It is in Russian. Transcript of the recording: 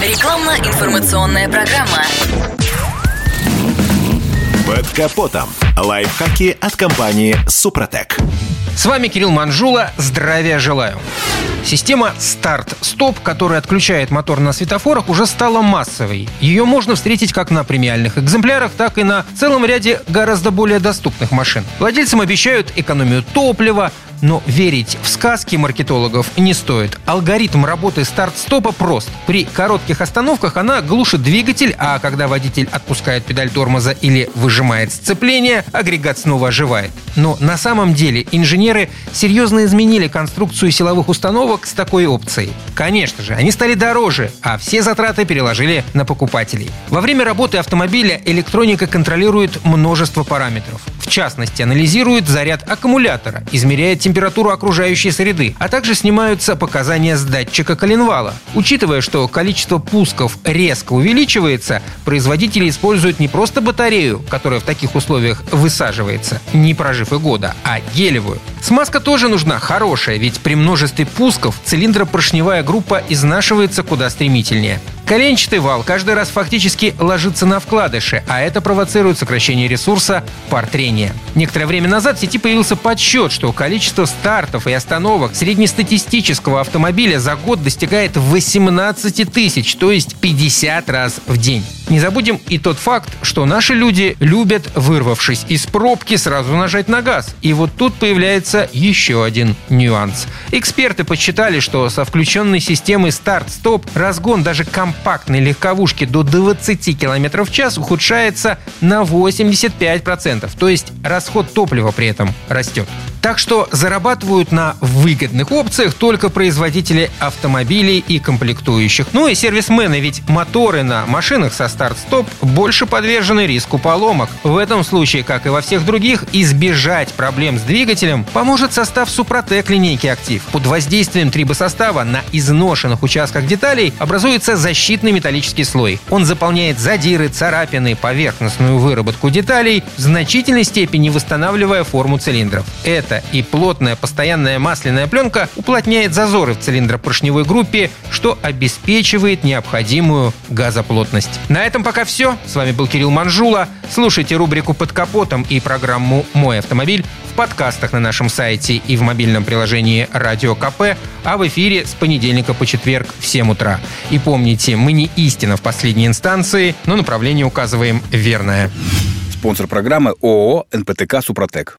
Рекламно-информационная программа. Под капотом. Лайфхаки от компании «Супротек». С вами Кирилл Манжула. Здравия желаю. Система старт-стоп, которая отключает мотор на светофорах, уже стала массовой. Ее можно встретить как на премиальных экземплярах, так и на целом ряде гораздо более доступных машин. Владельцам обещают экономию топлива, но верить в сказки маркетологов не стоит. Алгоритм работы старт-стопа прост. При коротких остановках она глушит двигатель, а когда водитель отпускает педаль тормоза или выжимает сцепление, агрегат снова оживает. Но на самом деле инженеры серьезно изменили конструкцию силовых установок с такой опцией. Конечно же, они стали дороже, а все затраты переложили на покупателей. Во время работы автомобиля электроника контролирует множество параметров. В частности, анализирует заряд аккумулятора, измеряет температуру окружающей среды, а также снимаются показания с датчика коленвала. Учитывая, что количество пусков резко увеличивается, производители используют не просто батарею, которая в таких условиях высаживается, не прожив и года, а гелевую. Смазка тоже нужна хорошая, ведь при множестве пусков цилиндропоршневая группа изнашивается куда стремительнее. Коленчатый вал каждый раз фактически ложится на вкладыши, а это провоцирует сокращение ресурса пар трения. Некоторое время назад в сети появился подсчет, что количество стартов и остановок среднестатистического автомобиля за год достигает 18 тысяч, то есть 50 раз в день. Не забудем и тот факт, что наши люди любят, вырвавшись из пробки, сразу нажать на газ. И вот тут появляется еще один нюанс. Эксперты подсчитали, что со включенной системой старт-стоп разгон даже компактной легковушки до 20 км в час ухудшается на 85%. То есть расход топлива при этом растет. Так что зарабатывают на выгодных опциях только производители автомобилей и комплектующих. Ну и сервисмены, ведь моторы на машинах со старт-стоп больше подвержены риску поломок. В этом случае, как и во всех других, избежать проблем с двигателем поможет состав Супротек линейки «Актив». Под воздействием трибосостава на изношенных участках деталей образуется защитный металлический слой. Он заполняет задиры, царапины, поверхностную выработку деталей, в значительной степени восстанавливая форму цилиндров. Это цвета и плотная постоянная масляная пленка уплотняет зазоры в цилиндропоршневой группе, что обеспечивает необходимую газоплотность. На этом пока все. С вами был Кирилл Манжула. Слушайте рубрику «Под капотом» и программу «Мой автомобиль» в подкастах на нашем сайте и в мобильном приложении «Радио КП», а в эфире с понедельника по четверг в 7 утра. И помните, мы не истина в последней инстанции, но направление указываем верное. Спонсор программы ООО «НПТК Супротек».